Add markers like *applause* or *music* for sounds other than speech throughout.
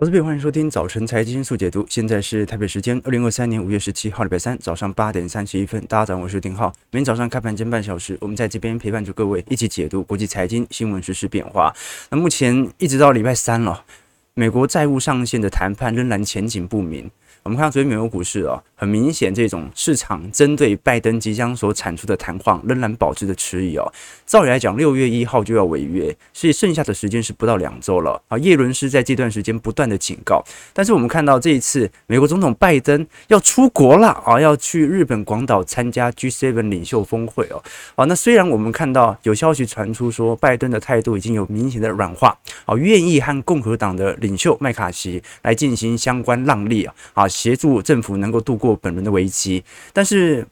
我是贝，欢迎收听早晨财经速解读。现在是台北时间二零二三年五月十七号礼拜三早上八点三十一分。大家早上好，我是丁浩。每天早上开盘前半小时，我们在这边陪伴着各位一起解读国际财经新闻、时事变化。那目前一直到礼拜三了，美国债务上限的谈判仍然前景不明。我们看到昨天美国股市啊，很明显这种市场针对拜登即将所产出的谈话仍然保持着迟疑哦。照理来讲，六月一号就要违约，所以剩下的时间是不到两周了啊。叶伦是在这段时间不断的警告，但是我们看到这一次美国总统拜登要出国了啊，要去日本广岛参加 G7 领袖峰会哦。啊，那虽然我们看到有消息传出说拜登的态度已经有明显的软化，啊，愿意和共和党的领袖麦卡锡来进行相关让利啊，啊。协助政府能够度过本轮的危机，但是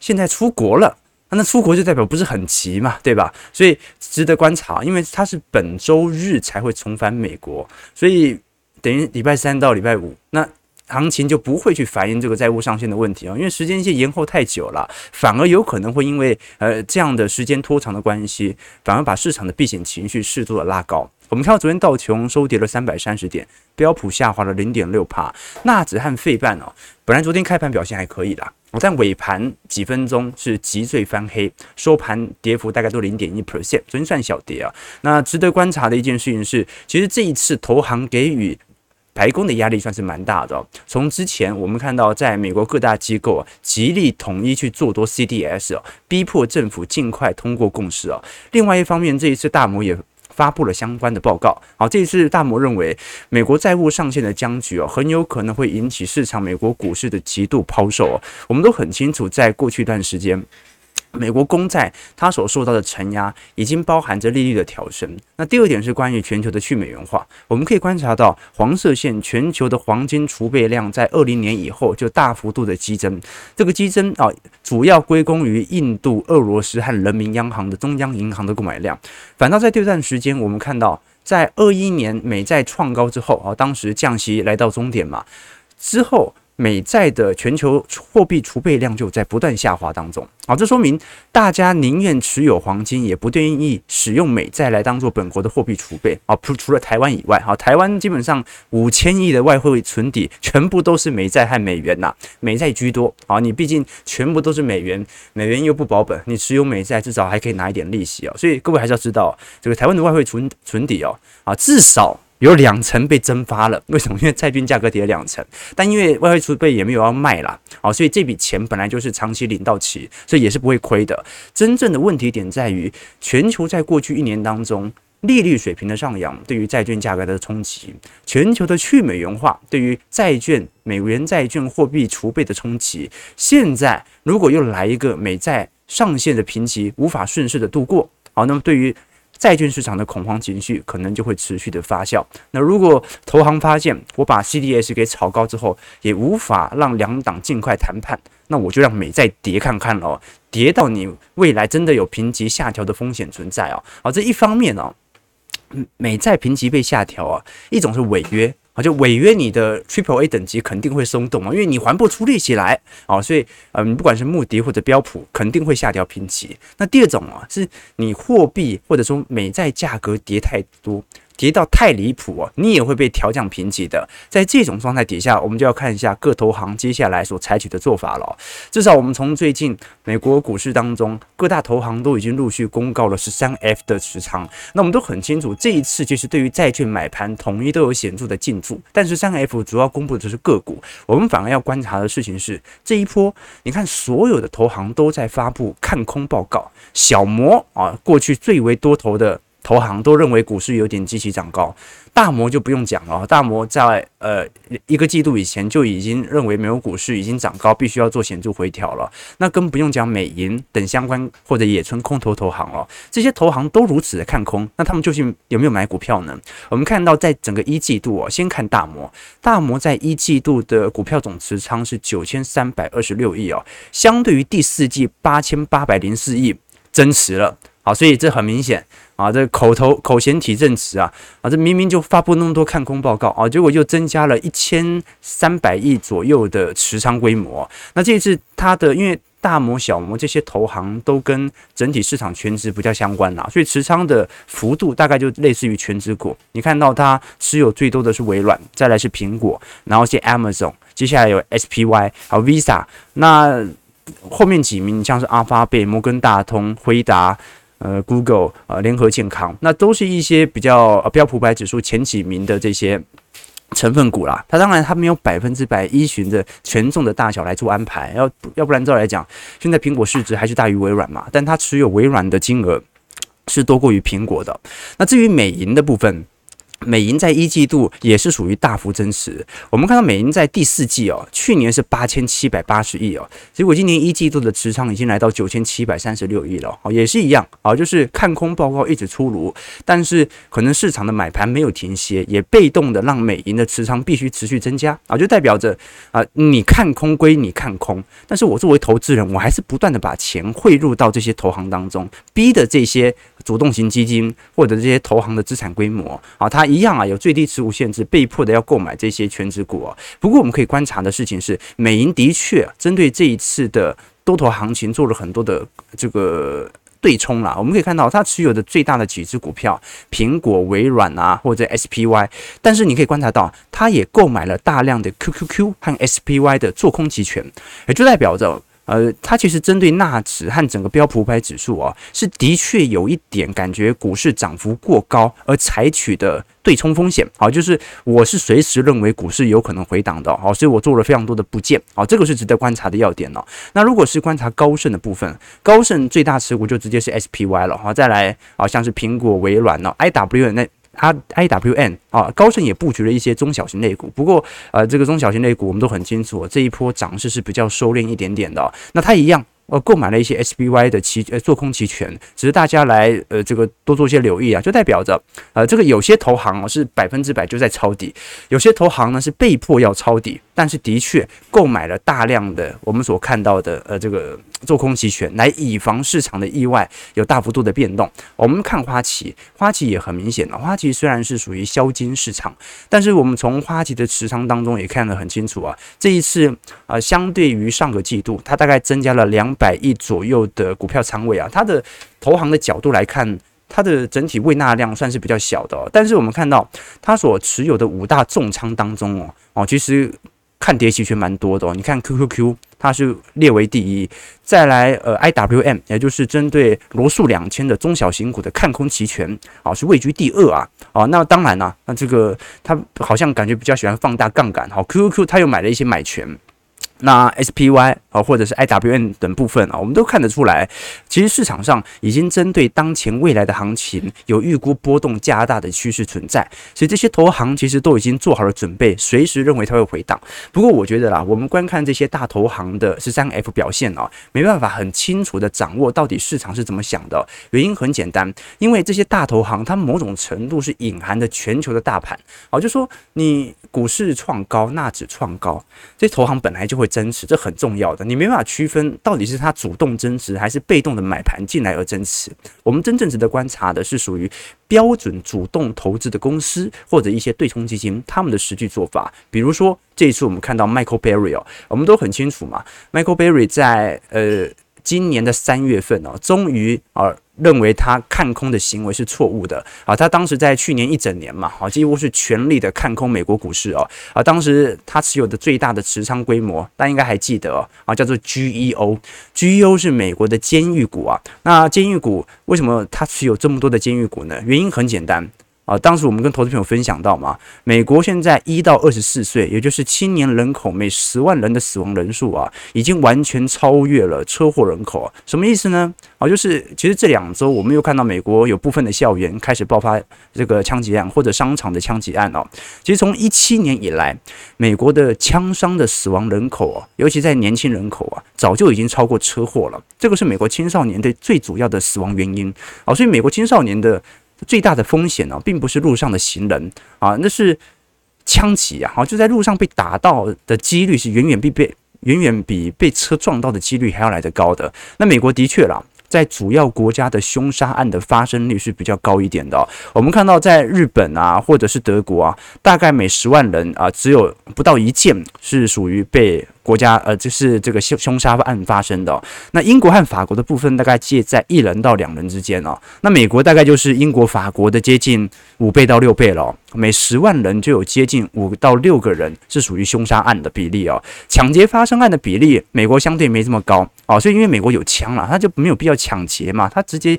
现在出国了，那出国就代表不是很急嘛，对吧？所以值得观察，因为他是本周日才会重返美国，所以等于礼拜三到礼拜五，那行情就不会去反映这个债务上限的问题啊，因为时间线延后太久了，反而有可能会因为呃这样的时间拖长的关系，反而把市场的避险情绪适度的拉高。我们看到昨天道琼收跌了三百三十点，标普下滑了零点六帕，纳指和费半哦，本来昨天开盘表现还可以啦，但尾盘几分钟是急坠翻黑，收盘跌幅大概都零点一 percent，昨天算小跌啊。那值得观察的一件事情是，其实这一次投行给予白宫的压力算是蛮大的。从之前我们看到，在美国各大机构啊，极力统一去做多 CDS 啊，逼迫政府尽快通过共识啊。另外一方面，这一次大摩也。发布了相关的报告。好，这一次大摩认为，美国债务上限的僵局哦，很有可能会引起市场美国股市的极度抛售哦。我们都很清楚，在过去一段时间。美国公债它所受到的承压已经包含着利率的调升。那第二点是关于全球的去美元化，我们可以观察到黄色线全球的黄金储备量在二零年以后就大幅度的激增，这个激增啊主要归功于印度、俄罗斯和人民央行的中央银行的购买量。反倒在这段时间，我们看到在二一年美债创高之后啊，当时降息来到终点嘛，之后。美债的全球货币储备量就在不断下滑当中，好，这说明大家宁愿持有黄金，也不愿意使用美债来当做本国的货币储备啊。除除了台湾以外，哈，台湾基本上五千亿的外汇存底全部都是美债和美元呐，美债居多啊。你毕竟全部都是美元，美元又不保本，你持有美债至少还可以拿一点利息啊。所以各位还是要知道，这个台湾的外汇存存底哦，啊，至少。有两成被蒸发了，*laughs* 为什么？因为债券价格跌了两成，但因为外汇储备也没有要卖啦，啊，所以这笔钱本来就是长期领到期，所以也是不会亏的。真正的问题点在于，全球在过去一年当中，利率水平的上扬对于债券价格的冲击，全球的去美元化对于债券、美元债券货币储备的冲击，现在如果又来一个美债上限的评级无法顺势的度过，好，那么对于债券市场的恐慌情绪可能就会持续的发酵。那如果投行发现我把 CDS 给炒高之后，也无法让两党尽快谈判，那我就让美债跌看看哦，跌到你未来真的有评级下调的风险存在哦。而，这一方面哦，美债评级被下调啊，一种是违约。啊，就违约，你的 Triple A 等级肯定会松动啊，因为你还不出利息来啊，所以嗯，不管是穆迪或者标普，肯定会下调评级。那第二种啊，是你货币或者说美债价格跌太多。跌到太离谱哦，你也会被调降评级的。在这种状态底下，我们就要看一下各投行接下来所采取的做法了。至少我们从最近美国股市当中，各大投行都已经陆续公告了十三 F 的持仓。那我们都很清楚，这一次其实对于债券买盘统一都有显著的进驻。但是三 F 主要公布的是个股，我们反而要观察的事情是这一波，你看所有的投行都在发布看空报告。小摩啊，过去最为多头的。投行都认为股市有点基期长高，大摩就不用讲了。大摩在呃一个季度以前就已经认为美国股市已经长高，必须要做显著回调了。那更不用讲美银等相关或者野村空头投行了。这些投行都如此的看空，那他们究竟有没有买股票呢？我们看到在整个一季度哦，先看大摩，大摩在一季度的股票总持仓是九千三百二十六亿哦，相对于第四季八千八百零四亿增持了。好，所以这很明显啊，这口头口嫌体正直啊，啊，这明明就发布那么多看空报告啊，结果又增加了一千三百亿左右的持仓规模。那这一次它的，因为大摩、小摩这些投行都跟整体市场权值比较相关啦，所以持仓的幅度大概就类似于权值股。你看到它持有最多的是微软，再来是苹果，然后是 Amazon，接下来有 SPY，还有 Visa。那后面几名像是阿发贝、摩根大通、辉达、呃 Google、呃联合健康，那都是一些比较标普百指数前几名的这些。成分股啦，它当然它没有百分之百依循着权重的大小来做安排，要要不然照来讲，现在苹果市值还是大于微软嘛，但它持有微软的金额是多过于苹果的。那至于美银的部分。美银在一季度也是属于大幅增持。我们看到美银在第四季哦，去年是八千七百八十亿哦，结果今年一季度的持仓已经来到九千七百三十六亿了哦，也是一样啊，就是看空报告一直出炉，但是可能市场的买盘没有停歇，也被动的让美银的持仓必须持续增加啊，就代表着啊，你看空归你看空，但是我作为投资人，我还是不断的把钱汇入到这些投行当中，逼的这些主动型基金或者这些投行的资产规模啊，它。一样啊，有最低持股限制，被迫的要购买这些全值股。不过我们可以观察的事情是，美银的确针对这一次的多头行情做了很多的这个对冲啦。我们可以看到，它持有的最大的几只股票，苹果、微软啊，或者 SPY。但是你可以观察到，它也购买了大量的 QQQ 和 SPY 的做空期权，也就代表着。呃，它其实针对纳指和整个标普五百指数啊，是的确有一点感觉股市涨幅过高而采取的对冲风险。好，就是我是随时认为股市有可能回档的，好，所以我做了非常多的布件。好，这个是值得观察的要点哦。那如果是观察高盛的部分，高盛最大持股就直接是 SPY 了。好，再来啊，像是苹果、微软呢，IW 那。它 IWM 啊，高盛也布局了一些中小型类股，不过呃，这个中小型类股我们都很清楚，这一波涨势是比较收敛一点点的。那它一样。呃，购买了一些 SPY 的期呃做空期权，只是大家来呃这个多做一些留意啊，就代表着呃这个有些投行是百分之百就在抄底，有些投行呢是被迫要抄底，但是的确购买了大量的我们所看到的呃这个做空期权，来以防市场的意外有大幅度的变动。我们看花旗，花旗也很明显了，花旗虽然是属于消金市场，但是我们从花旗的持仓当中也看得很清楚啊，这一次啊、相对于上个季度，它大概增加了两。百亿左右的股票仓位啊，它的投行的角度来看，它的整体未纳量算是比较小的哦。但是我们看到它所持有的五大重仓当中哦哦，其实看跌期权蛮多的哦。你看 QQQ 它是列为第一，再来呃 IWM 也就是针对罗素两千的中小型股的看空期权啊是位居第二啊啊。那当然了，那这个他好像感觉比较喜欢放大杠杆，好 QQQ 他又买了一些买权。那 SPY 啊，或者是 IWM 等部分啊，我们都看得出来，其实市场上已经针对当前未来的行情有预估波动加大的趋势存在，所以这些投行其实都已经做好了准备，随时认为它会回档。不过我觉得啦，我们观看这些大投行的十三 F 表现啊，没办法很清楚的掌握到底市场是怎么想的。原因很简单，因为这些大投行它某种程度是隐含的全球的大盘，好，就说你股市创高，纳指创高，这些投行本来就会。增持，这很重要的，你没办法区分到底是他主动增持还是被动的买盘进来而增持。我们真正值得观察的是属于标准主动投资的公司或者一些对冲基金他们的实际做法。比如说这一次我们看到 Michael Berry，我们都很清楚嘛，Michael Berry 在呃今年的三月份哦，终于啊。认为他看空的行为是错误的啊！他当时在去年一整年嘛，啊，几乎是全力的看空美国股市哦。啊，当时他持有的最大的持仓规模，大家应该还记得哦啊，叫做 GEO，GEO 是美国的监狱股啊。那监狱股为什么他持有这么多的监狱股呢？原因很简单。啊，当时我们跟投资朋友分享到嘛，美国现在一到二十四岁，也就是青年人口每十万人的死亡人数啊，已经完全超越了车祸人口。什么意思呢？啊，就是其实这两周我们又看到美国有部分的校园开始爆发这个枪击案或者商场的枪击案哦。其实从一七年以来，美国的枪伤的死亡人口啊，尤其在年轻人口啊，早就已经超过车祸了。这个是美国青少年的最主要的死亡原因啊。所以美国青少年的。最大的风险呢，并不是路上的行人啊，那是枪击啊，好就在路上被打到的几率是远远比被远远比被车撞到的几率还要来得高的。那美国的确啦，在主要国家的凶杀案的发生率是比较高一点的。我们看到在日本啊，或者是德国啊，大概每十万人啊，只有不到一件是属于被国家，呃，就是这个凶凶杀案发生的。那英国和法国的部分大概介在一人到两人之间哦。那美国大概就是英国、法国的接近五倍到六倍了。每十万人就有接近五到六个人是属于凶杀案的比例哦。抢劫发生案的比例，美国相对没这么高哦。所以因为美国有枪了，他就没有必要抢劫嘛，他直接。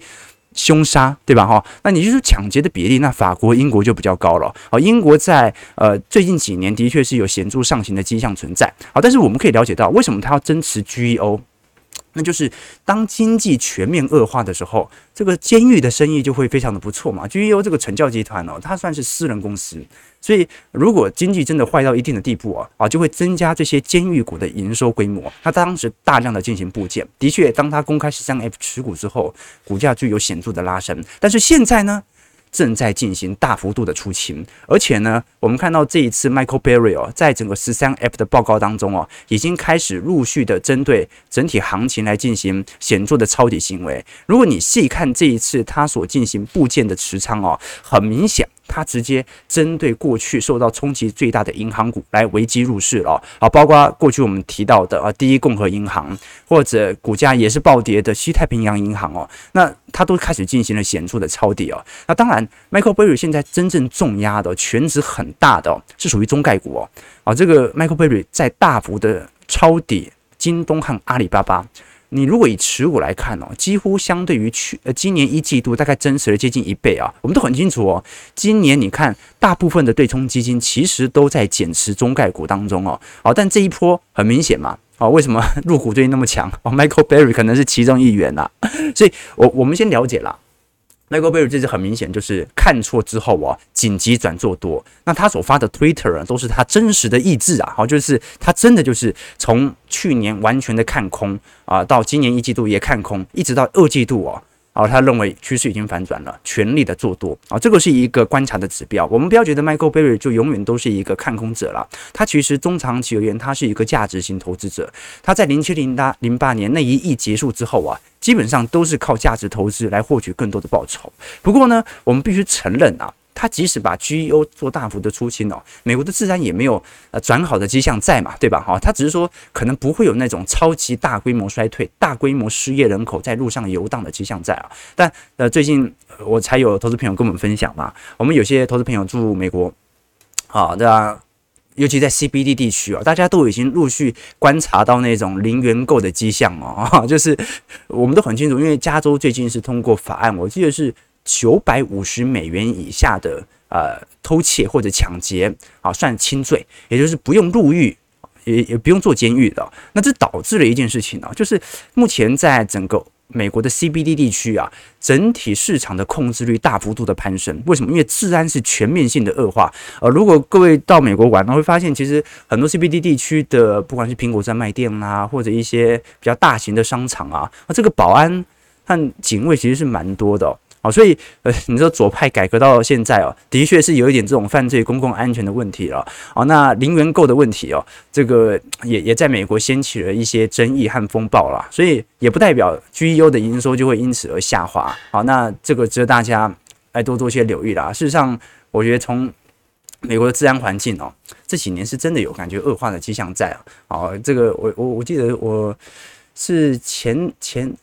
凶杀对吧？哈，那你就是抢劫的比例，那法国、英国就比较高了。好，英国在呃最近几年的确是有显著上行的迹象存在。好，但是我们可以了解到，为什么它要增持 GEO？那就是当经济全面恶化的时候，这个监狱的生意就会非常的不错嘛。GEO 这个成教集团哦，它算是私人公司，所以如果经济真的坏到一定的地步啊，啊，就会增加这些监狱股的营收规模。它当时大量的进行布建，的确，当它公开十三 F 持股之后，股价就有显著的拉升。但是现在呢？正在进行大幅度的出勤，而且呢，我们看到这一次 Michael Burry 哦，在整个十三 F 的报告当中哦，已经开始陆续的针对整体行情来进行显著的抄底行为。如果你细看这一次他所进行部件的持仓哦，很明显。他直接针对过去受到冲击最大的银行股来危机入市了啊，包括过去我们提到的啊，第一共和银行或者股价也是暴跌的西太平洋银行哦，那他都开始进行了显著的抄底哦。那当然，Michael Burry 现在真正重压的全值很大的是属于中概股哦啊，这个 Michael Burry 在大幅的抄底京东和阿里巴巴。你如果以持股来看哦，几乎相对于去呃今年一季度大概增持了接近一倍啊。我们都很清楚哦，今年你看大部分的对冲基金其实都在减持中概股当中哦。好，但这一波很明显嘛，哦，为什么入股最近那么强？哦，Michael Berry 可能是其中一员呐。所以我我们先了解 Michael Burry 这次很明显就是看错之后啊，紧急转做多。那他所发的 Twitter 啊，都是他真实的意志啊，好，就是他真的就是从去年完全的看空啊，到今年一季度也看空，一直到二季度哦。他认为趋势已经反转了，全力的做多啊，这个是一个观察的指标。我们不要觉得 Michael b e r r y 就永远都是一个看空者了，他其实中长期而言，他是一个价值型投资者。他在零七零八零八年那一役结束之后啊，基本上都是靠价值投资来获取更多的报酬。不过呢，我们必须承认啊。他即使把 GEO 做大幅的出清哦，美国的自然也没有呃转好的迹象在嘛，对吧？哈，他只是说可能不会有那种超级大规模衰退、大规模失业人口在路上游荡的迹象在啊。但呃，最近我才有投资朋友跟我们分享嘛，我们有些投资朋友住美国，啊，对啊，尤其在 CBD 地区啊，大家都已经陆续观察到那种零元购的迹象哦，就是我们都很清楚，因为加州最近是通过法案，我记得是。九百五十美元以下的呃偷窃或者抢劫啊，算轻罪，也就是不用入狱，也也不用坐监狱的。那这导致了一件事情呢，就是目前在整个美国的 CBD 地区啊，整体市场的控制率大幅度的攀升。为什么？因为治安是全面性的恶化。呃，如果各位到美国玩，会发现其实很多 CBD 地区的，不管是苹果专卖店啊，或者一些比较大型的商场啊，啊，这个保安和警卫其实是蛮多的。好，所以呃，你说左派改革到现在哦，的确是有一点这种犯罪、公共安全的问题了。好，那零元购的问题哦，这个也也在美国掀起了一些争议和风暴了。所以也不代表 GEO 的营收就会因此而下滑。好，那这个值得大家来多做些留意啦。事实上，我觉得从美国的治安环境哦，这几年是真的有感觉恶化的迹象在啊。好，这个我我我记得我是前前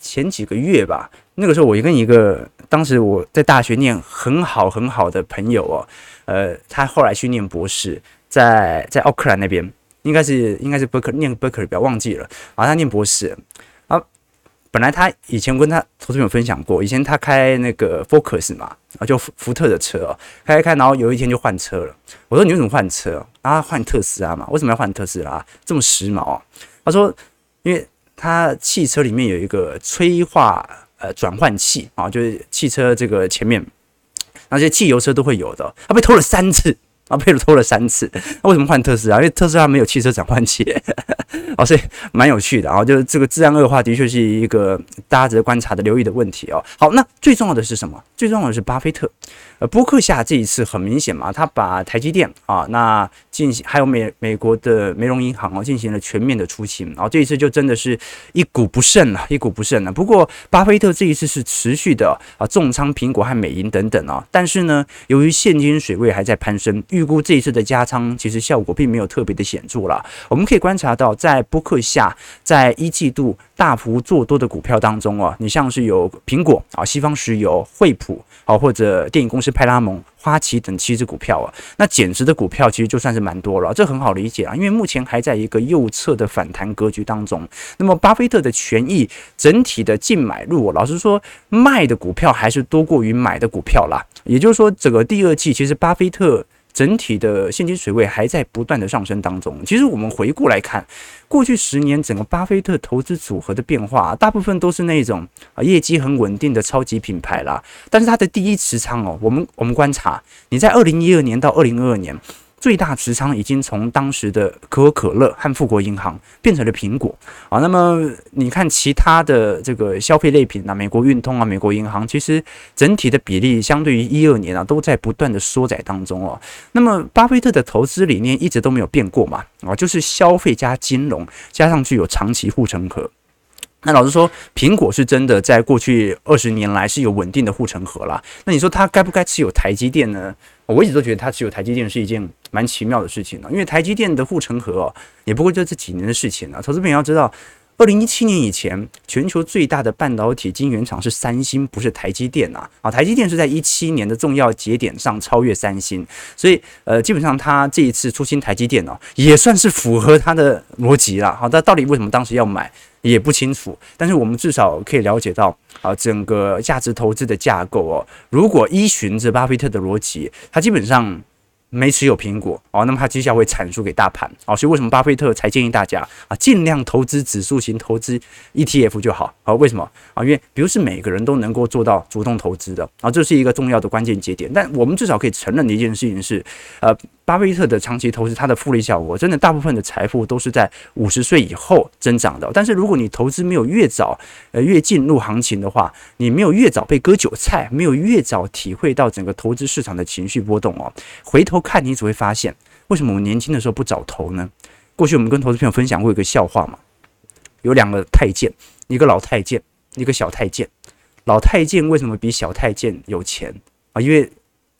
前几个月吧。那个时候，我跟一个当时我在大学念很好很好的朋友哦，呃，他后来去念博士，在在奥克兰那边，应该是应该是伯克念伯克利，不要忘记了然后，他念博士啊。本来他以前跟他同学们分享过，以前他开那个 Focus 嘛，啊，就福福特的车哦，开开开，然后有一天就换车了。我说你为什么换车？啊，换特斯拉嘛？为什么要换特斯拉？这么时髦？他说，因为他汽车里面有一个催化。呃，转换器啊，就是汽车这个前面那些汽油车都会有的，他被偷了三次啊，被偷了三次。那为什么换特斯拉？因为特斯拉没有汽车转换器，*laughs* 哦，所以蛮有趣的啊。就是这个治安恶化的确是一个大家值得观察的、留意的问题哦。好，那最重要的是什么？最重要的是巴菲特。呃，波克夏这一次很明显嘛，他把台积电啊，那进行还有美美国的梅隆银行啊，进行了全面的出清，然后这一次就真的是一股不剩了，一股不剩了。不过巴菲特这一次是持续的啊重仓苹果和美银等等啊，但是呢，由于现金水位还在攀升，预估这一次的加仓其实效果并没有特别的显著了。我们可以观察到，在波克夏在一季度大幅做多的股票当中啊，你像是有苹果啊、西方石油、惠普啊，或者电影公司。派拉蒙、花旗等七只股票啊，那减持的股票其实就算是蛮多了，这很好理解啊，因为目前还在一个右侧的反弹格局当中。那么，巴菲特的权益整体的净买入，老实说，卖的股票还是多过于买的股票啦。也就是说，整个第二季其实巴菲特。整体的现金水位还在不断的上升当中。其实我们回顾来看，过去十年整个巴菲特投资组合的变化，大部分都是那种啊业绩很稳定的超级品牌啦。但是它的第一持仓哦，我们我们观察，你在二零一二年到二零二二年。最大持仓已经从当时的可口可乐和富国银行变成了苹果啊。那么你看其他的这个消费类品啊，美国运通啊，美国银行，其实整体的比例相对于一二年啊，都在不断的缩窄当中哦。那么巴菲特的投资理念一直都没有变过嘛啊，就是消费加金融，加上具有长期护城河。那老实说，苹果是真的在过去二十年来是有稳定的护城河啦。那你说他该不该持有台积电呢？我一直都觉得它持有台积电是一件蛮奇妙的事情呢，因为台积电的护城河哦，也不过就这几年的事情啊。投资朋友要知道，二零一七年以前，全球最大的半导体晶圆厂是三星，不是台积电啊。啊，台积电是在一七年的重要节点上超越三星，所以呃，基本上它这一次出清台积电哦，也算是符合它的逻辑了。好，那到底为什么当时要买？也不清楚，但是我们至少可以了解到啊，整个价值投资的架构哦。如果依循着巴菲特的逻辑，他基本上没持有苹果哦，那么他绩效会产出给大盘哦。所以为什么巴菲特才建议大家啊，尽量投资指数型投资 ETF 就好啊？为什么啊？因为不是每个人都能够做到主动投资的啊，这是一个重要的关键节点。但我们至少可以承认的一件事情是，呃。巴菲特的长期投资，它的复利效果真的大部分的财富都是在五十岁以后增长的。但是如果你投资没有越早呃越进入行情的话，你没有越早被割韭菜，没有越早体会到整个投资市场的情绪波动哦，回头看你只会发现，为什么我们年轻的时候不早投呢？过去我们跟投资朋友分享过一个笑话嘛，有两个太监，一个老太监，一个小太监。老太监为什么比小太监有钱啊？因为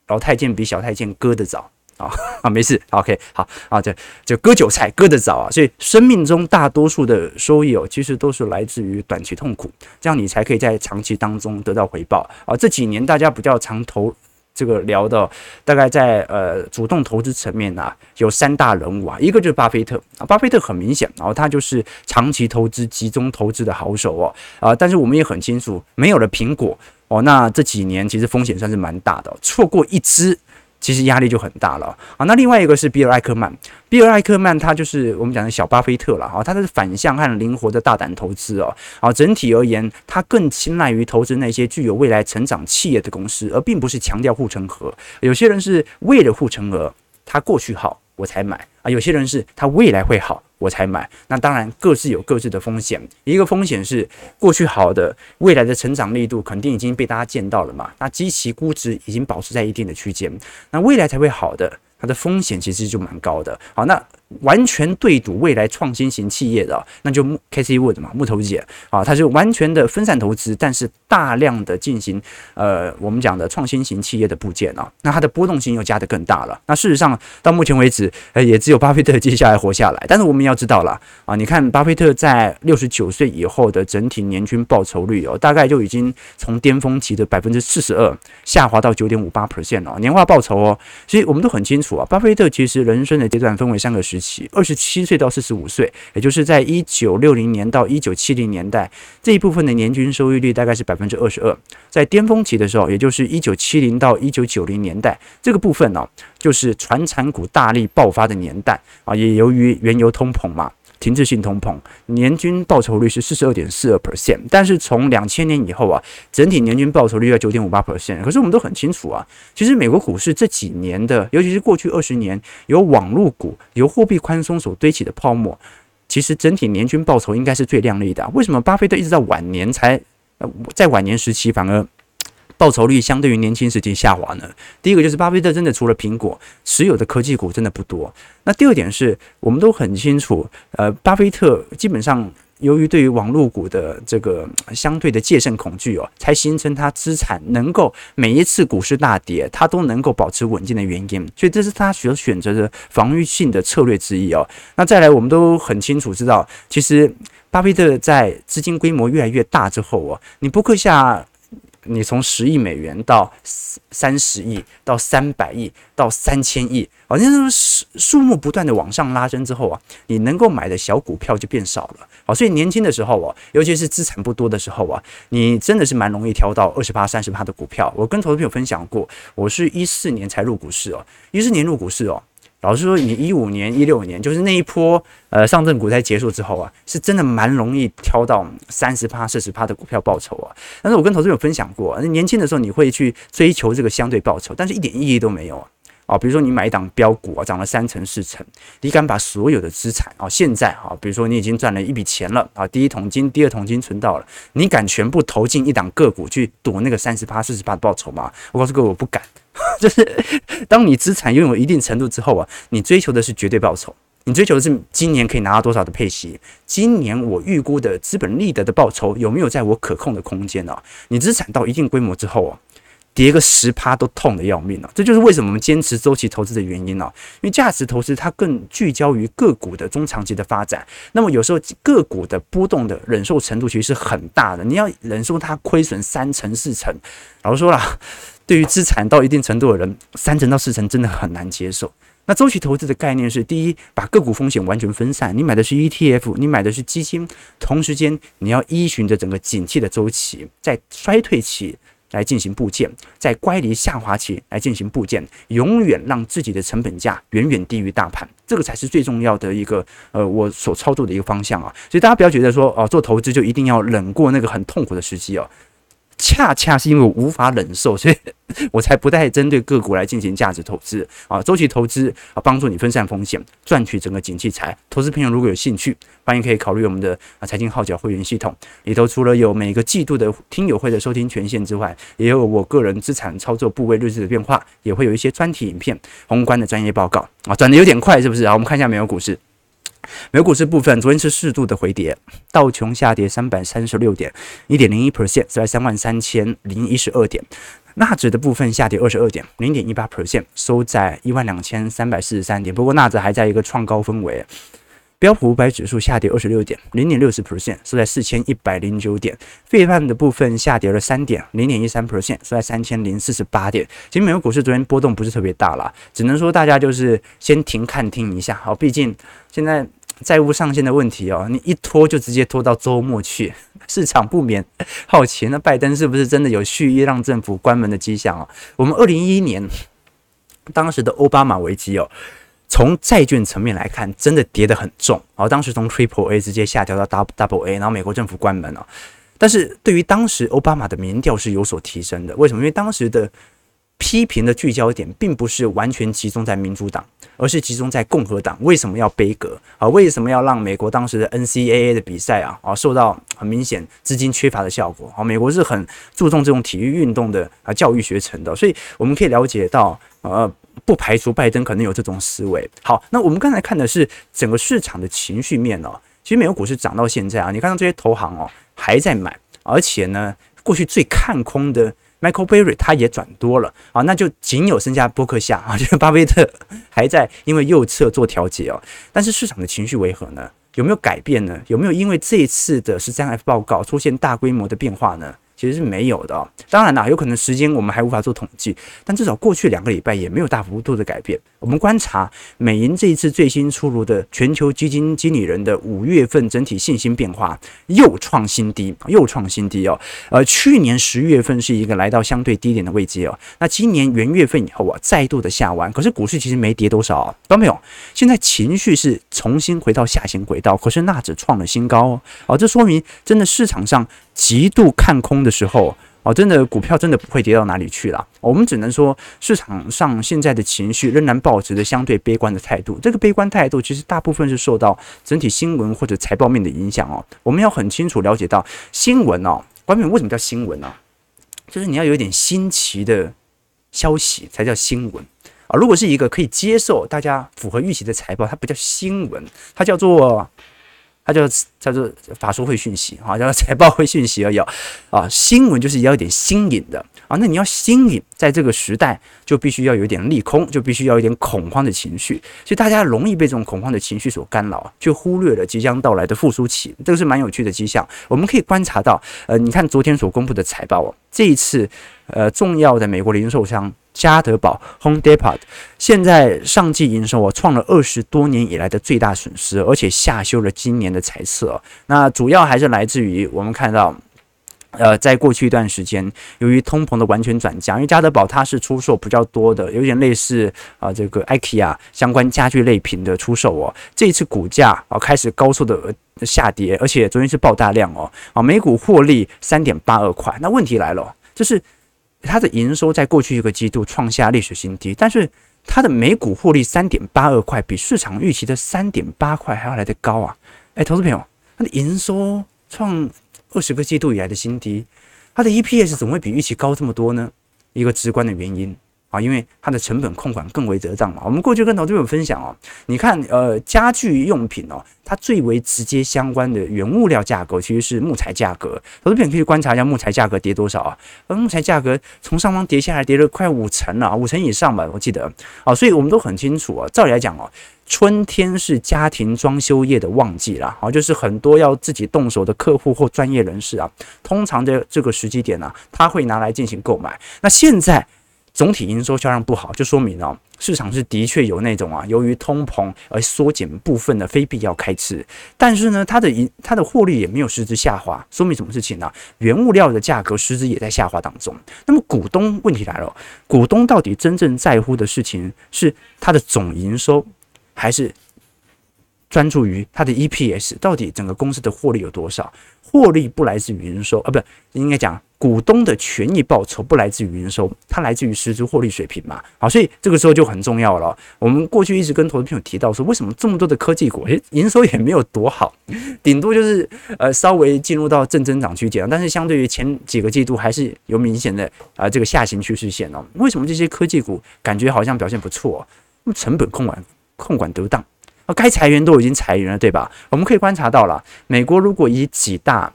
老太监比小太监割得早。啊 *laughs* 啊，没事，OK，好啊，这就割韭菜割得早啊，所以生命中大多数的收益哦，其实都是来自于短期痛苦，这样你才可以在长期当中得到回报啊。这几年大家比较常投这个聊的，大概在呃主动投资层面啊，有三大人物啊，一个就是巴菲特啊，巴菲特很明显，然后他就是长期投资、集中投资的好手哦啊，但是我们也很清楚，没有了苹果哦，那这几年其实风险算是蛮大的，错过一只。其实压力就很大了啊。那另外一个是比尔艾克曼，比尔艾克曼他就是我们讲的小巴菲特了啊。他是反向和灵活的大胆投资哦。啊，整体而言，他更青睐于投资那些具有未来成长企业的公司，而并不是强调护城河。有些人是为了护城河，他过去好我才买啊。有些人是他未来会好。我才买，那当然各自有各自的风险。一个风险是过去好的，未来的成长力度肯定已经被大家见到了嘛，那基期估值已经保持在一定的区间，那未来才会好的，它的风险其实就蛮高的。好，那。完全对赌未来创新型企业的，那就 Cathie Wood 嘛，木头姐啊，它是完全的分散投资，但是大量的进行呃我们讲的创新型企业的部件啊，那它的波动性又加得更大了。那事实上到目前为止，呃也只有巴菲特接下来活下来。但是我们要知道了啊，你看巴菲特在六十九岁以后的整体年均报酬率哦，大概就已经从巅峰期的百分之四十二下滑到九点五八 percent 哦，年化报酬哦，所以我们都很清楚啊，巴菲特其实人生的阶段分为三个时期。二十七岁到四十五岁，也就是在一九六零年到一九七零年代这一部分的年均收益率大概是百分之二十二。在巅峰期的时候，也就是一九七零到一九九零年代这个部分呢、就是传产股大力爆发的年代啊。也由于原油通膨嘛。停滞性通膨，年均报酬率是四十二点四二 percent，但是从两千年以后啊，整体年均报酬率要九点五八 percent。可是我们都很清楚啊，其实美国股市这几年的，尤其是过去二十年，由网络股、由货币宽松所堆起的泡沫，其实整体年均报酬应该是最亮丽的。为什么巴菲特一直到晚年才，呃，在晚年时期反而？报酬率相对于年轻时期下滑呢？第一个就是巴菲特真的除了苹果持有的科技股真的不多。那第二点是我们都很清楚，呃，巴菲特基本上由于对于网络股的这个相对的戒慎恐惧哦，才形成他资产能够每一次股市大跌，他都能够保持稳健的原因。所以这是他所选择的防御性的策略之一哦。那再来，我们都很清楚知道，其实巴菲特在资金规模越来越大之后哦，你波克夏。你从十亿美元到三十亿，到三百亿，到三千亿，好像是数目不断的往上拉升之后啊，你能够买的小股票就变少了。好，所以年轻的时候啊，尤其是资产不多的时候啊，你真的是蛮容易挑到二十八、三十趴的股票。我跟投资朋友分享过，我是一四年才入股市哦，一四年入股市哦。老实说，你一五年、一六年，就是那一波呃上证股灾结束之后啊，是真的蛮容易挑到三十趴、四十趴的股票报酬啊。但是我跟投资有分享过，年轻的时候你会去追求这个相对报酬，但是一点意义都没有啊。啊，比如说你买一档标股啊，涨了三成、四成，你敢把所有的资产啊，现在啊，比如说你已经赚了一笔钱了啊，第一桶金、第二桶金存到了，你敢全部投进一档个股去赌那个三十趴、四十趴的报酬吗？我告诉各位，我不敢。*laughs* 就是当你资产拥有一定程度之后啊，你追求的是绝对报酬，你追求的是今年可以拿到多少的配息，今年我预估的资本利得的报酬有没有在我可控的空间呢、你资产到一定规模之后啊，跌个十趴都痛得要命了、啊。这就是为什么我们坚持周期投资的原因啊，因为价值投资它更聚焦于个股的中长期的发展。那么有时候个股的波动的忍受程度其实是很大的，你要忍受它亏损三成四成，老实说了。对于资产到一定程度的人，三成到四成真的很难接受。那周期投资的概念是：第一，把个股风险完全分散，你买的是 ETF，你买的是基金，同时间你要依循着整个景气的周期，在衰退期来进行布建，在乖离下滑期来进行布建，永远让自己的成本价远远低于大盘，这个才是最重要的一个呃，我所操作的一个方向啊。所以大家不要觉得说哦，做投资就一定要忍过那个很痛苦的时期哦。恰恰是因为我无法忍受，所以 *laughs* 我才不太针对个股来进行价值投资啊，周期投资啊，帮助你分散风险，赚取整个景气财。投资朋友如果有兴趣，欢迎可以考虑我们的啊财经号角会员系统里头，除了有每个季度的听友会的收听权限之外，也有我个人资产操作部位日志的变化，也会有一些专题影片、宏观的专业报告啊，转的有点快是不是啊？我们看一下美国股市。美股是部分，昨天是适度的回跌，道琼下跌三百三十六点，一点零一 percent，在三万三千零一十二点。纳指的部分下跌二十二点，零点一八 percent，收在一万两千三百四十三点。不过纳指还在一个创高氛围。标普五百指数下跌二十六点，零点六十 percent，收在四千一百零九点。费半的部分下跌了三点，零点一三 percent，收在三千零四十八点。其实美国股市昨天波动不是特别大啦，只能说大家就是先停看听一下。好，毕竟现在债务上限的问题哦，你一拖就直接拖到周末去，市场不免好奇，那拜登是不是真的有蓄意让政府关门的迹象啊？我们二零一一年当时的欧巴马危机哦。从债券层面来看，真的跌得很重。然后当时从 Triple A 直接下调到 Double A，然后美国政府关门了。但是对于当时奥巴马的民调是有所提升的。为什么？因为当时的批评的聚焦点并不是完全集中在民主党，而是集中在共和党。为什么要杯葛啊？为什么要让美国当时的 NCAA 的比赛啊啊受到很明显资金缺乏的效果？啊，美国是很注重这种体育运动的啊教育学程的，所以我们可以了解到呃。不排除拜登可能有这种思维。好，那我们刚才看的是整个市场的情绪面哦。其实美国股市涨到现在啊，你看到这些投行哦还在买，而且呢，过去最看空的 Michael Burry 他也转多了啊，那就仅有剩下波克夏啊，就是巴菲特还在因为右侧做调节哦。但是市场的情绪为何呢？有没有改变呢？有没有因为这一次的十三 F 报告出现大规模的变化呢？其实是没有的，当然啦，有可能时间我们还无法做统计，但至少过去两个礼拜也没有大幅度的改变。我们观察美银这一次最新出炉的全球基金经理人的五月份整体信心变化又创新低，又创新低哦。呃，去年十月份是一个来到相对低点的位阶哦，那今年元月份以后啊，再度的下弯，可是股市其实没跌多少，哦，都没有？现在情绪是重新回到下行轨道，可是纳指创了新高哦哦，这说明真的市场上。极度看空的时候，哦，真的股票真的不会跌到哪里去了。我们只能说，市场上现在的情绪仍然保持着相对悲观的态度。这个悲观态度其实大部分是受到整体新闻或者财报面的影响哦。我们要很清楚了解到新闻哦，关键为什么叫新闻呢？就是你要有点新奇的消息才叫新闻啊。如果是一个可以接受大家符合预期的财报，它不叫新闻，它叫做。它叫叫做法说会讯息，啊，叫财报会讯息而已啊。新闻就是要有点新颖的啊。那你要新颖，在这个时代就必须要有点利空，就必须要有点恐慌的情绪。所以大家容易被这种恐慌的情绪所干扰，却忽略了即将到来的复苏期。这个是蛮有趣的迹象。我们可以观察到，呃，你看昨天所公布的财报，这一次呃重要的美国零售商。家得宝 Home Depot 现在上季营收我创了二十多年以来的最大损失，而且下修了今年的财测。那主要还是来自于我们看到，呃，在过去一段时间，由于通膨的完全转嫁，因为家得宝它是出售比较多的，有点类似啊这个 IKEA 相关家具类品的出售哦。这一次股价啊开始高速的下跌，而且昨天是爆大量哦啊，每股获利三点八二块。那问题来了，就是。它的营收在过去一个季度创下历史新低，但是它的每股获利三点八二块，比市场预期的三点八块还要来得高啊！哎，投资朋友，它的营收创二十个季度以来的新低，它的 EPS 怎么会比预期高这么多呢？一个直观的原因。啊，因为它的成本控管更为得当嘛。我们过去跟投资者分享哦，你看，呃，家具用品哦，它最为直接相关的原物料价格其实是木材价格。投资者可以观察一下木材价格跌多少啊？而木材价格从上方跌下来，跌了快五成了，五成以上吧，我记得。啊，所以我们都很清楚啊。照理来讲哦，春天是家庭装修业的旺季啦，啊，就是很多要自己动手的客户或专业人士啊，通常的这个时机点呢，他会拿来进行购买。那现在。总体营收销量不好，就说明哦，市场是的确有那种啊，由于通膨而缩减部分的非必要开支，但是呢，它的盈它的获利也没有实质下滑，说明什么事情呢？原物料的价格实质也在下滑当中。那么股东问题来了，股东到底真正在乎的事情是它的总营收，还是专注于它的 EPS？到底整个公司的获利有多少？获利不来自于营收啊，不，应该讲。股东的权益报酬不来自于营收，它来自于实质获利水平嘛。好，所以这个时候就很重要了。我们过去一直跟投资朋友提到说，为什么这么多的科技股，诶，营收也没有多好，顶多就是呃稍微进入到正增长区间，但是相对于前几个季度还是有明显的啊、呃、这个下行趋势线哦。为什么这些科技股感觉好像表现不错？成本控管控管得当啊，该裁员都已经裁员了，对吧？我们可以观察到了，美国如果以几大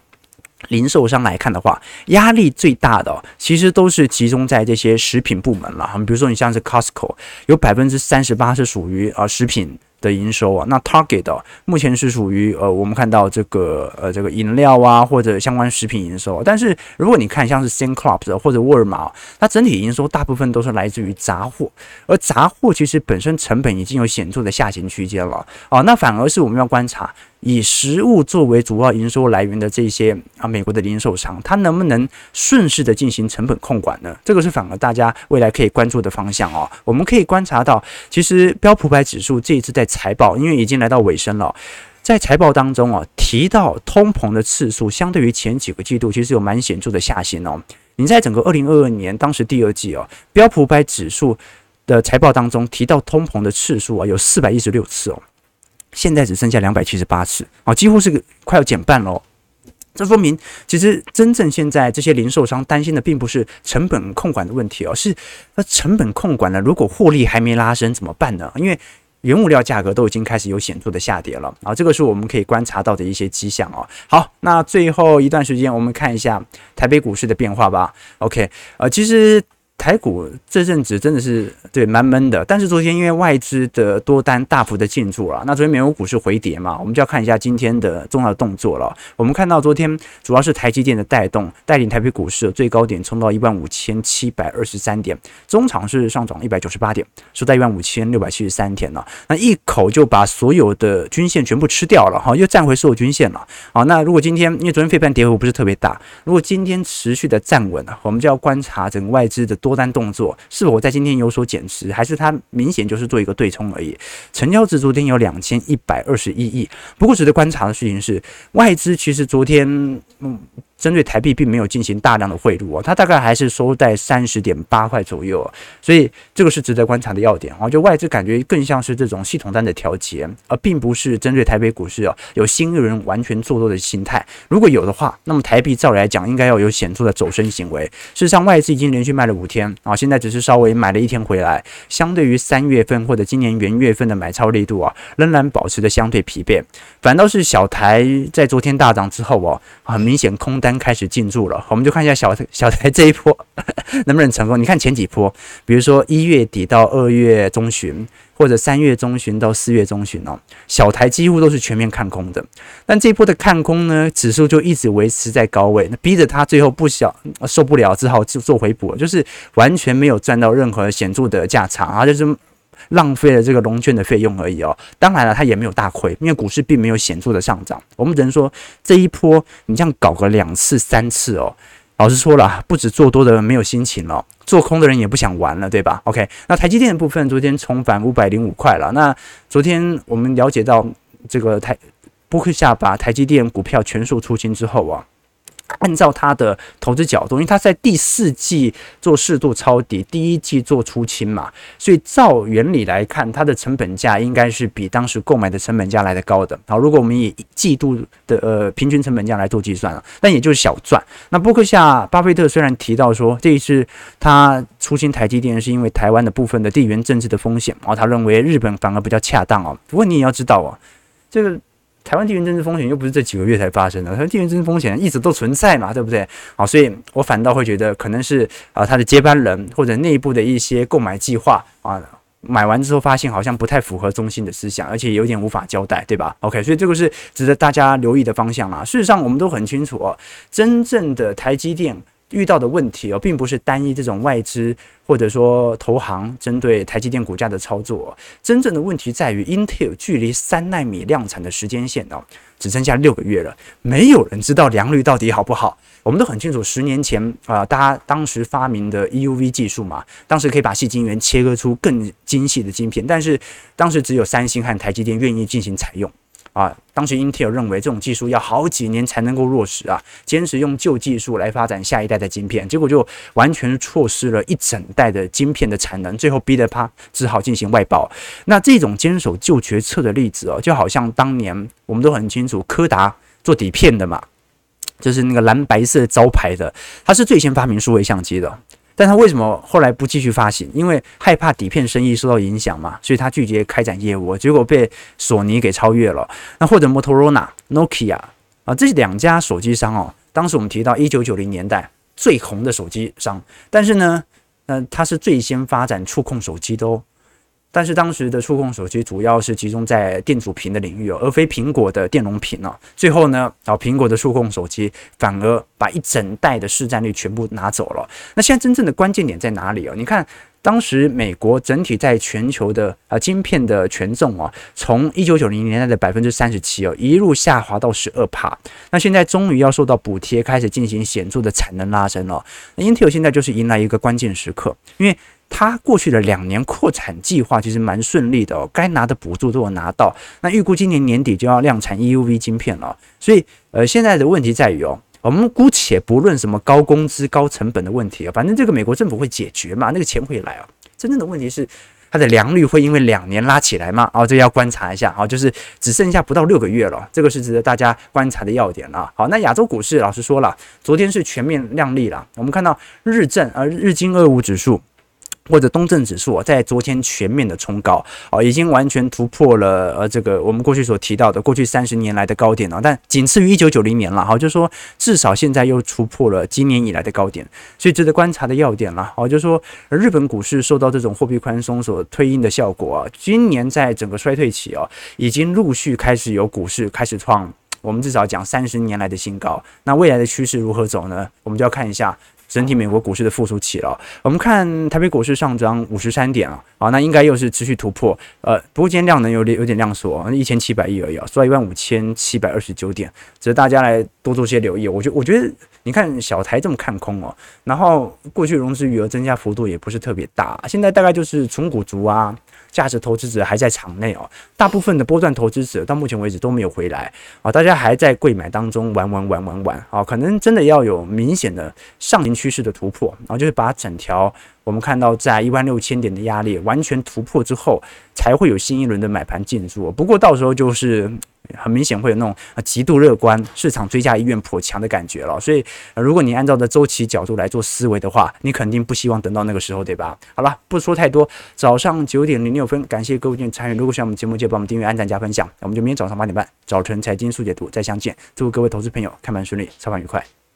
零售商来看的话，压力最大的其实都是集中在这些食品部门了。比如说你像是 Costco，有百分之三十八是属于啊食品的营收啊。那 Target 目前是属于呃我们看到这个呃这个饮料啊或者相关食品营收。但是如果你看像是 Sam's Club 或者沃尔玛，它整体营收大部分都是来自于杂货，而杂货其实本身成本已经有显著的下行区间了啊。那反而是我们要观察。以食物作为主要营收来源的这些啊，美国的零售商，它能不能顺势的进行成本控管呢？这个是反而大家未来可以关注的方向哦。我们可以观察到，其实标普百指数这一次在财报，因为已经来到尾声了，在财报当中啊，提到通膨的次数，相对于前几个季度，其实有蛮显著的下行哦。你在整个二零二二年当时第二季哦，标普百指数的财报当中提到通膨的次数啊，有四百一十六次哦。现在只剩下两百七十八次啊，几乎是个快要减半喽。这说明，其实真正现在这些零售商担心的，并不是成本控管的问题哦，是那成本控管了，如果获利还没拉升怎么办呢？因为原物料价格都已经开始有显著的下跌了啊，这个是我们可以观察到的一些迹象哦。好，那最后一段时间，我们看一下台北股市的变化吧。OK，呃，其实。台股这阵子真的是对蛮闷的，但是昨天因为外资的多单大幅的进驻了，那昨天美国股市回跌嘛，我们就要看一下今天的重要的动作了。我们看到昨天主要是台积电的带动，带领台北股市的最高点冲到一万五千七百二十三点，中场是上涨一百九十八点，收在一万五千六百七十三点了。那一口就把所有的均线全部吃掉了哈，又站回所有均线了。好，那如果今天因为昨天费半跌幅不是特别大，如果今天持续的站稳了，我们就要观察整个外资的。多单动作是否在今天有所减持，还是它明显就是做一个对冲而已？成交值昨天有两千一百二十一亿。不过值得观察的事情是，外资其实昨天嗯针对台币并没有进行大量的汇入哦，它大概还是收在三十点八块左右，所以这个是值得观察的要点哦。就外资感觉更像是这种系统单的调节，而并不是针对台北股市哦有新一轮完全做多的心态。如果有的话，那么台币照理来讲应该要有显著的走升行为。事实上，外资已经连续卖了五天啊，现在只是稍微买了一天回来，相对于三月份或者今年元月份的买超力度啊，仍然保持着相对疲惫。反倒是小台在昨天大涨之后哦，很明显空单开始进驻了。我们就看一下小 *laughs* 小台这一波 *laughs* 能不能成功？你看前几波，比如说一月底到二月中旬，或者三月中旬到四月中旬哦，小台几乎都是全面看空的。但这一波的看空呢，指数就一直维持在高位，那逼着他最后不小受不了，只好就做回补，就是完全没有赚到任何显著的价差啊，就是。浪费了这个融券的费用而已哦。当然了，它也没有大亏，因为股市并没有显著的上涨。我们只能说这一波你这样搞个两次三次哦，老实说了，不止做多的人没有心情了，做空的人也不想玩了，对吧？OK，那台积电的部分昨天重返五百零五块了。那昨天我们了解到这个台波克夏把台积电股票全数出清之后啊。按照他的投资角度，因为他在第四季做适度抄底，第一季做出清嘛，所以照原理来看，它的成本价应该是比当时购买的成本价来得高的。好，如果我们以季度的呃平均成本价来做计算了，但也就是小赚。那波克夏巴菲特虽然提到说这一次他出清台积电是因为台湾的部分的地缘政治的风险，然后他认为日本反而比较恰当哦。不过你也要知道哦，这个。台湾地缘政治风险又不是这几个月才发生的，台湾地缘政治风险一直都存在嘛，对不对？好，所以我反倒会觉得可能是啊，他的接班人或者内部的一些购买计划啊，买完之后发现好像不太符合中心的思想，而且有点无法交代，对吧？OK，所以这个是值得大家留意的方向啊。事实上，我们都很清楚哦，真正的台积电。遇到的问题哦，并不是单一这种外资或者说投行针对台积电股价的操作，真正的问题在于 Intel 距离三纳米量产的时间线哦，只剩下六个月了，没有人知道良率到底好不好。我们都很清楚，十年前啊，大家当时发明的 EUV 技术嘛，当时可以把细晶圆切割出更精细的晶片，但是当时只有三星和台积电愿意进行采用。啊，当时英特尔认为这种技术要好几年才能够落实啊，坚持用旧技术来发展下一代的晶片，结果就完全错失了一整代的晶片的产能，最后逼得他只好进行外包。那这种坚守旧决策的例子哦，就好像当年我们都很清楚，柯达做底片的嘛，就是那个蓝白色招牌的，它是最先发明数位相机的。但他为什么后来不继续发行？因为害怕底片生意受到影响嘛，所以他拒绝开展业务，结果被索尼给超越了。那或者摩托罗拉、Nokia 啊，这两家手机商哦，当时我们提到一九九零年代最红的手机商，但是呢，呃，它是最先发展触控手机的哦。但是当时的触控手机主要是集中在电阻屏的领域哦，而非苹果的电容屏哦。最后呢，啊，苹果的触控手机反而把一整代的市占率全部拿走了。那现在真正的关键点在哪里哦？你看，当时美国整体在全球的啊晶片的权重啊，从一九九零年代的百分之三十七哦，一路下滑到十二帕。那现在终于要受到补贴，开始进行显著的产能拉升了。那 Intel 现在就是迎来一个关键时刻，因为。他过去的两年扩产计划其实蛮顺利的哦，该拿的补助都有拿到。那预估今年年底就要量产 EUV 晶片了，所以呃，现在的问题在于哦，我们姑且不论什么高工资、高成本的问题啊，反正这个美国政府会解决嘛，那个钱会来啊。真正的问题是它的良率会因为两年拉起来吗？哦，这要观察一下啊，就是只剩下不到六个月了，这个是值得大家观察的要点了。好，那亚洲股市老实说了，昨天是全面亮丽了，我们看到日证啊，日经二五指数。或者东证指数啊在昨天全面的冲高啊，已经完全突破了呃这个我们过去所提到的过去三十年来的高点了，但仅次于一九九零年了哈，就是说至少现在又突破了今年以来的高点，所以值得观察的要点了啊，就是说日本股市受到这种货币宽松所推应的效果啊，今年在整个衰退期啊，已经陆续开始有股市开始创我们至少讲三十年来的新高，那未来的趋势如何走呢？我们就要看一下。整体美国股市的复苏期了。我们看台北股市上涨五十三点啊，啊，那应该又是持续突破。呃，不过今天量能有点有点量缩，一千七百亿而已啊，收在一万五千七百二十九点，值得大家来多做些留意。我觉我觉得，你看小台这么看空哦，然后过去融资余额增加幅度也不是特别大，现在大概就是纯股族啊。价值投资者还在场内哦，大部分的波段投资者到目前为止都没有回来啊，大家还在贵买当中玩玩玩玩玩啊，可能真的要有明显的上行趋势的突破，然后就是把整条我们看到在一万六千点的压力完全突破之后，才会有新一轮的买盘进驻。不过到时候就是。很明显会有那种啊极度乐观、市场追加意愿颇强的感觉了，所以如果你按照的周期角度来做思维的话，你肯定不希望等到那个时候，对吧？好了，不说太多，早上九点零六分，感谢各位的参与。如果喜欢我们节目，记得帮我们订阅、按赞、加分享。我们就明天早上八点半，早晨财经速解读再相见。祝各位投资朋友开盘顺利，操盘愉快。